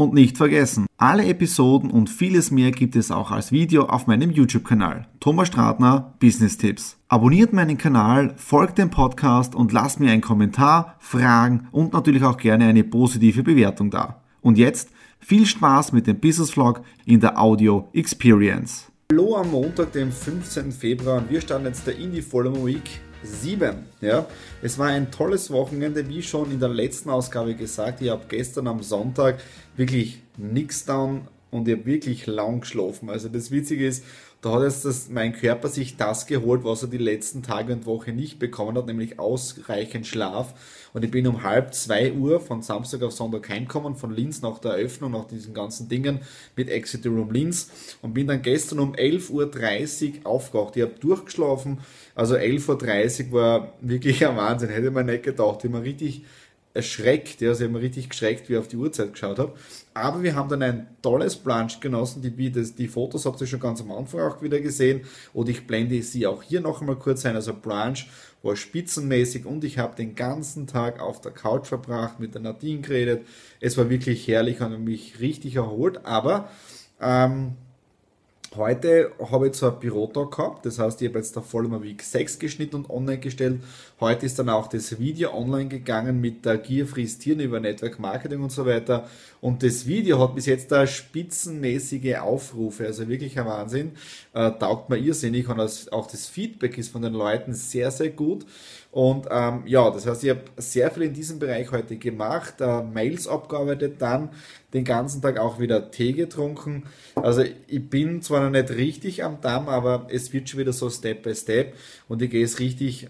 Und nicht vergessen, alle Episoden und vieles mehr gibt es auch als Video auf meinem YouTube-Kanal. Thomas Stratner, Business Tipps. Abonniert meinen Kanal, folgt dem Podcast und lasst mir einen Kommentar, Fragen und natürlich auch gerne eine positive Bewertung da. Und jetzt viel Spaß mit dem Business Vlog in der Audio Experience. Hallo am Montag, dem 15. Februar wir starten jetzt der Indie Follow Week 7. Ja, es war ein tolles Wochenende, wie schon in der letzten Ausgabe gesagt. Ich habe gestern am Sonntag wirklich nichts down und ich habe wirklich lang geschlafen. Also das Witzige ist, da hat jetzt das, mein Körper sich das geholt, was er die letzten Tage und Woche nicht bekommen hat, nämlich ausreichend Schlaf. Und ich bin um halb zwei Uhr von Samstag auf Sonntag heimgekommen, von Linz nach der Eröffnung, nach diesen ganzen Dingen mit Exeter Room Linz und bin dann gestern um 11.30 Uhr aufgewacht. Ich habe durchgeschlafen, also 11.30 Uhr war wirklich ein Wahnsinn, hätte man nicht gedacht. Habe richtig erschreckt, ja, also ich habe richtig geschreckt, wie ich auf die Uhrzeit geschaut habe. Aber wir haben dann ein tolles Brunch genossen, die, das, die Fotos habt ihr schon ganz am Anfang auch wieder gesehen und ich blende sie auch hier noch einmal kurz ein. Also Brunch war spitzenmäßig und ich habe den ganzen Tag auf der Couch verbracht, mit der Nadine geredet. Es war wirklich herrlich und mich richtig erholt, aber ähm, Heute habe ich zwar Bürotag gehabt, das heißt, ich habe jetzt da voll immer Week 6 geschnitten und online gestellt. Heute ist dann auch das Video online gegangen mit der Gier frisst Tieren über Network Marketing und so weiter. Und das Video hat bis jetzt da spitzenmäßige Aufrufe, also wirklich ein Wahnsinn. Äh, taugt mir irrsinnig und auch das Feedback ist von den Leuten sehr, sehr gut. Und ähm, ja, das heißt, ich habe sehr viel in diesem Bereich heute gemacht, äh, Mails abgearbeitet, dann den ganzen Tag auch wieder Tee getrunken. Also ich bin zwar noch nicht richtig am Damm, aber es wird schon wieder so Step by Step und ich gehe es richtig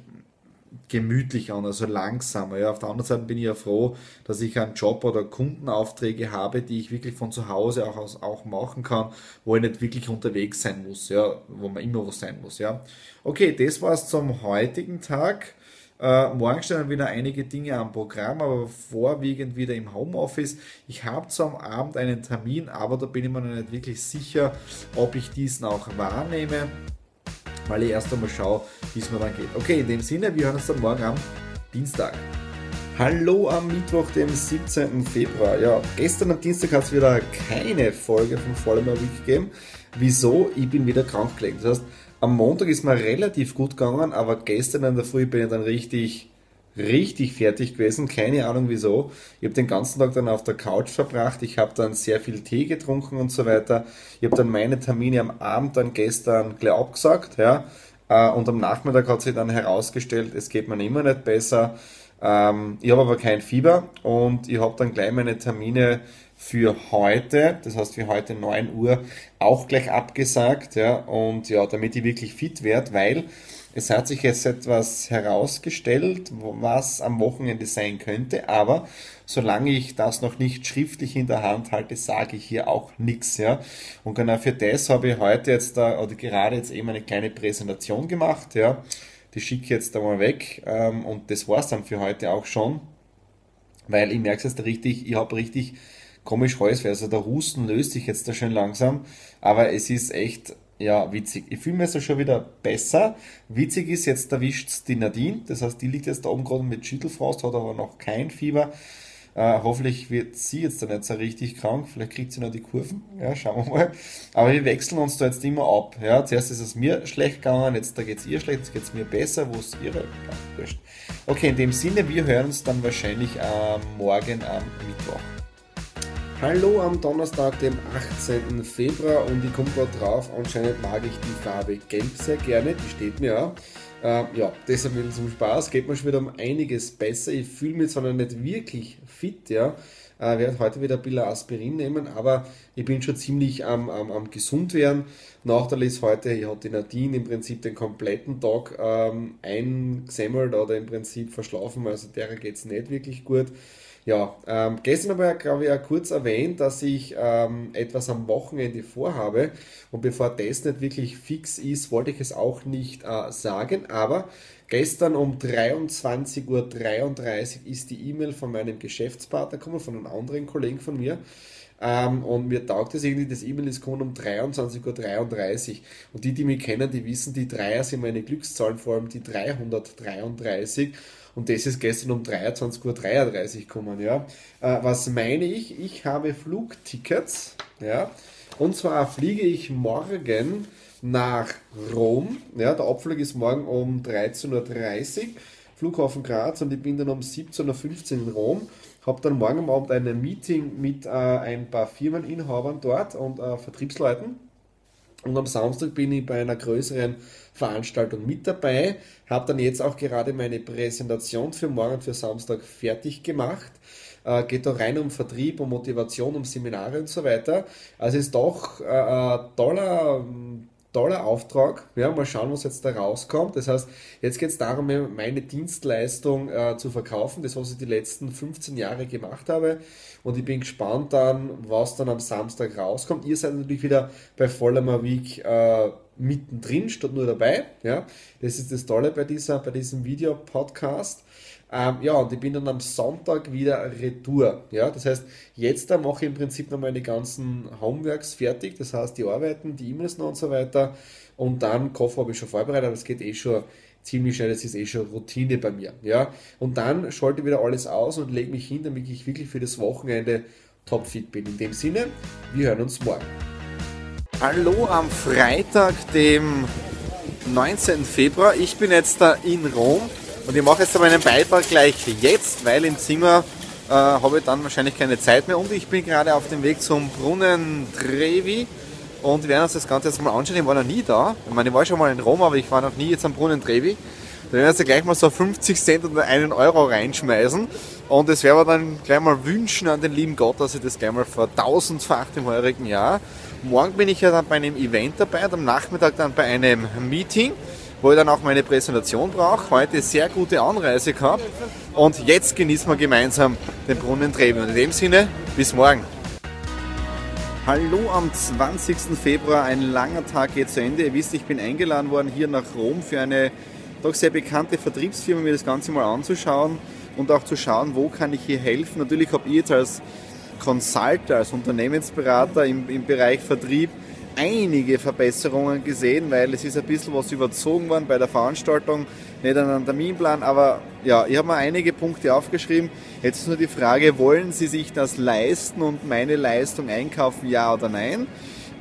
gemütlich an, also langsamer. Ja. Auf der anderen Seite bin ich ja froh, dass ich einen Job oder Kundenaufträge habe, die ich wirklich von zu Hause auch, aus, auch machen kann, wo ich nicht wirklich unterwegs sein muss, ja, wo man immer wo sein muss. Ja. Okay, das war's zum heutigen Tag. Äh, morgen stehen wieder einige Dinge am Programm, aber vorwiegend wieder im Homeoffice. Ich habe zwar am Abend einen Termin, aber da bin ich mir noch nicht wirklich sicher, ob ich diesen auch wahrnehme, weil ich erst einmal schaue, wie es mir dann geht. Okay, in dem Sinne, wir hören uns dann morgen am Dienstag. Hallo am Mittwoch, dem 17. Februar. Ja, gestern am Dienstag hat es wieder keine Folge von Vollmer Week gegeben. Wieso? Ich bin wieder krank gelegen. Das heißt, am Montag ist mir relativ gut gegangen, aber gestern in der Früh bin ich dann richtig, richtig fertig gewesen. Keine Ahnung wieso. Ich habe den ganzen Tag dann auf der Couch verbracht. Ich habe dann sehr viel Tee getrunken und so weiter. Ich habe dann meine Termine am Abend dann gestern gleich abgesagt. Ja. Äh, und am Nachmittag hat sich dann herausgestellt, es geht mir immer nicht besser. Ähm, ich habe aber kein Fieber und ich habe dann gleich meine Termine für heute, das heißt für heute 9 Uhr, auch gleich abgesagt, ja, und ja, damit ich wirklich fit werde, weil es hat sich jetzt etwas herausgestellt, was am Wochenende sein könnte, aber solange ich das noch nicht schriftlich in der Hand halte, sage ich hier auch nichts, ja. Und genau für das habe ich heute jetzt da, oder gerade jetzt eben eine kleine Präsentation gemacht, ja. Die schicke ich jetzt da mal weg, ähm, und das war's dann für heute auch schon, weil ich merke es jetzt richtig, ich habe richtig komisch Hals, also der Husten löst sich jetzt da schön langsam, aber es ist echt, ja, witzig. Ich fühle mich so schon wieder besser. Witzig ist, jetzt erwischt die Nadine, das heißt, die liegt jetzt da oben gerade mit Schüttelfrost, hat aber noch kein Fieber. Uh, hoffentlich wird sie jetzt da nicht so richtig krank. Vielleicht kriegt sie noch die Kurven. Ja, schauen wir mal. Aber wir wechseln uns da jetzt immer ab. Ja, zuerst ist es mir schlecht gegangen, jetzt geht es ihr schlecht, jetzt geht es mir besser. Wo ist ihre? Okay, in dem Sinne, wir hören uns dann wahrscheinlich äh, morgen am Mittwoch. Hallo am Donnerstag, dem 18. Februar und ich komme gerade drauf, anscheinend mag ich die Farbe Gelb sehr gerne, die steht mir auch. Äh, ja, deshalb will zum Spaß, geht mir schon wieder um einiges besser. Ich fühle mich zwar noch nicht wirklich fit, ja, äh, werde heute wieder ein bisschen Aspirin nehmen, aber ich bin schon ziemlich am, am, am gesund werden. Nachteil ist heute, ich hatte Nadine im Prinzip den kompletten Tag ähm, eingesammelt oder im Prinzip verschlafen, also derer geht es nicht wirklich gut. Ja, ähm, gestern habe ich, glaube ich, ja kurz erwähnt, dass ich ähm, etwas am Wochenende vorhabe. Und bevor das nicht wirklich fix ist, wollte ich es auch nicht äh, sagen. Aber gestern um 23.33 Uhr ist die E-Mail von meinem Geschäftspartner gekommen, von einem anderen Kollegen von mir. Ähm, und mir taugt es irgendwie, das E-Mail ist gekommen um 23.33 Uhr. Und die, die mich kennen, die wissen, die Dreier sind meine Glückszahlen, vor allem die 333. Und das ist gestern um 23.33 Uhr gekommen, ja. Äh, was meine ich? Ich habe Flugtickets, ja. Und zwar fliege ich morgen nach Rom, ja. Der Abflug ist morgen um 13.30 Uhr. Flughafen Graz und ich bin dann um 17.15 Uhr in Rom. Habe dann morgen Abend ein Meeting mit äh, ein paar Firmeninhabern dort und äh, Vertriebsleuten und am Samstag bin ich bei einer größeren Veranstaltung mit dabei, habe dann jetzt auch gerade meine Präsentation für morgen, für Samstag fertig gemacht. Äh, geht da rein um Vertrieb, um Motivation, um Seminare und so weiter. Also ist doch äh, ein toller toller Auftrag. Ja, mal schauen, was jetzt da rauskommt. Das heißt, jetzt geht es darum, meine Dienstleistung äh, zu verkaufen, das, was ich die letzten 15 Jahre gemacht habe. Und ich bin gespannt dann, was dann am Samstag rauskommt. Ihr seid natürlich wieder bei Vollmer Week äh, mittendrin, statt nur dabei. Ja, das ist das Tolle bei, dieser, bei diesem Videopodcast. Ähm, ja, und ich bin dann am Sonntag wieder retour. Ja, das heißt, jetzt da mache ich im Prinzip noch meine ganzen Homeworks fertig, das heißt die Arbeiten, die E-Mails noch und so weiter. Und dann Koffer habe ich schon vorbereitet, das geht eh schon ziemlich schnell, das ist eh schon Routine bei mir. Ja, und dann schalte ich wieder alles aus und lege mich hin, damit ich wirklich für das Wochenende topfit bin. In dem Sinne, wir hören uns morgen. Hallo am Freitag, dem 19. Februar. Ich bin jetzt da in Rom und ich mache jetzt aber einen Beitrag gleich jetzt, weil im Zimmer äh, habe ich dann wahrscheinlich keine Zeit mehr und ich bin gerade auf dem Weg zum Brunnen Trevi und wir werden uns das Ganze jetzt mal anschauen. Ich war noch nie da. Ich meine, ich war schon mal in Rom, aber ich war noch nie jetzt am Brunnen Trevi. Da werden wir jetzt gleich mal so 50 Cent oder einen Euro reinschmeißen. Und es werden wir dann gleich mal wünschen an den lieben Gott, dass ich das gleich mal vertausendfacht im heurigen Jahr. Morgen bin ich ja dann bei einem Event dabei und am Nachmittag dann bei einem Meeting wo ich dann auch meine Präsentation brauche. Heute sehr gute Anreise gehabt und jetzt genießen wir gemeinsam den Brunnen Trevi. Und in dem Sinne, bis morgen. Hallo am 20. Februar, ein langer Tag geht zu Ende. Ihr wisst, ich bin eingeladen worden hier nach Rom für eine doch sehr bekannte Vertriebsfirma, mir das Ganze mal anzuschauen und auch zu schauen, wo kann ich hier helfen. Natürlich habe ich jetzt als Consultant, als Unternehmensberater im, im Bereich Vertrieb einige Verbesserungen gesehen, weil es ist ein bisschen was überzogen worden bei der Veranstaltung, nicht an einem Terminplan, aber ja, ich habe mir einige Punkte aufgeschrieben. Jetzt ist nur die Frage, wollen Sie sich das leisten und meine Leistung einkaufen, ja oder nein?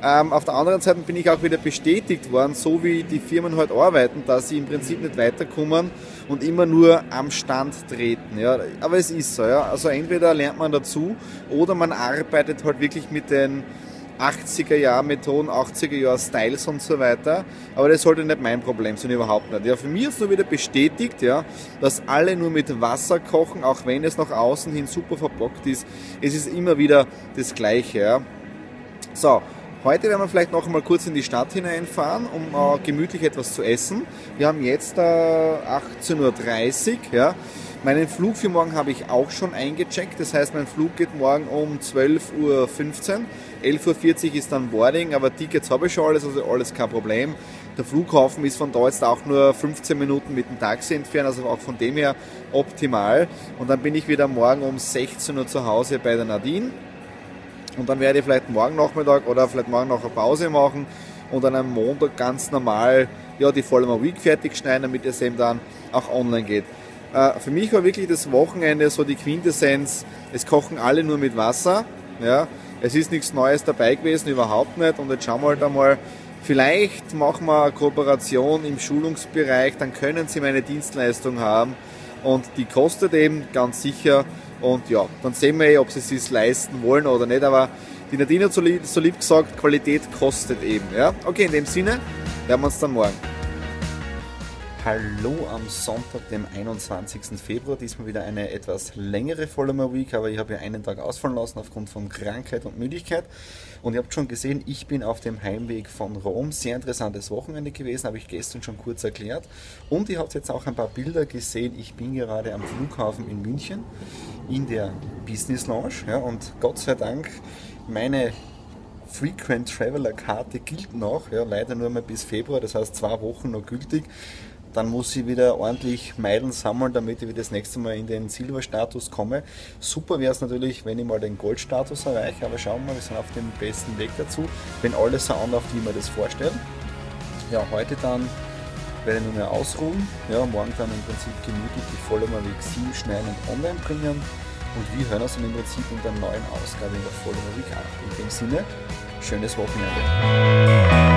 Ähm, auf der anderen Seite bin ich auch wieder bestätigt worden, so wie die Firmen heute halt arbeiten, dass sie im Prinzip nicht weiterkommen und immer nur am Stand treten. Ja. Aber es ist so. Ja. Also entweder lernt man dazu oder man arbeitet halt wirklich mit den 80er Jahr Methoden, 80er Jahr Styles und so weiter. Aber das sollte nicht mein Problem sein, überhaupt nicht. Ja, für mich ist nur wieder bestätigt, ja, dass alle nur mit Wasser kochen, auch wenn es nach außen hin super verbockt ist. Es ist immer wieder das Gleiche. Ja. So, Heute werden wir vielleicht noch einmal kurz in die Stadt hineinfahren, um äh, gemütlich etwas zu essen. Wir haben jetzt äh, 18.30 Uhr. Ja. Meinen Flug für morgen habe ich auch schon eingecheckt. Das heißt, mein Flug geht morgen um 12.15 Uhr. 11.40 Uhr ist dann Boarding, aber Tickets habe ich schon alles, also alles kein Problem. Der Flughafen ist von da jetzt auch nur 15 Minuten mit dem Taxi entfernt, also auch von dem her optimal. Und dann bin ich wieder morgen um 16 Uhr zu Hause bei der Nadine. Und dann werde ich vielleicht morgen Nachmittag oder vielleicht morgen noch eine Pause machen und dann am Montag ganz normal ja, die Vollmer Week fertig schneiden, damit es eben dann auch online geht. Äh, für mich war wirklich das Wochenende so die Quintessenz, es kochen alle nur mit Wasser. Ja. Es ist nichts Neues dabei gewesen, überhaupt nicht. Und jetzt schauen wir halt einmal, vielleicht machen wir eine Kooperation im Schulungsbereich, dann können Sie meine Dienstleistung haben. Und die kostet eben ganz sicher. Und ja, dann sehen wir, eh, ob Sie es sich leisten wollen oder nicht. Aber die Nadine hat so lieb, so lieb gesagt, Qualität kostet eben. Ja? Okay, in dem Sinne, hören wir uns dann morgen. Hallo am Sonntag, dem 21. Februar. Diesmal wieder eine etwas längere Follower Week, aber ich habe ja einen Tag ausfallen lassen aufgrund von Krankheit und Müdigkeit. Und ihr habt schon gesehen, ich bin auf dem Heimweg von Rom. Sehr interessantes Wochenende gewesen, habe ich gestern schon kurz erklärt. Und ihr habt jetzt auch ein paar Bilder gesehen. Ich bin gerade am Flughafen in München in der Business Lounge. Ja, und Gott sei Dank, meine Frequent Traveler Karte gilt noch, ja, leider nur mal bis Februar, das heißt zwei Wochen noch gültig dann muss ich wieder ordentlich Meilen sammeln, damit ich wieder das nächste Mal in den Silberstatus komme. Super wäre es natürlich, wenn ich mal den Goldstatus erreiche, aber schauen wir mal, wir sind auf dem besten Weg dazu, wenn alles so anläuft, wie wir das vorstellen. Ja, heute dann werde ich nur mehr ausruhen, ja, morgen dann im Prinzip gemütlich die Vollmer Weg 7 schneiden und online bringen und wir hören uns dann im Prinzip in der neuen Ausgabe in der Vollmer Weg 8. In dem Sinne, schönes Wochenende.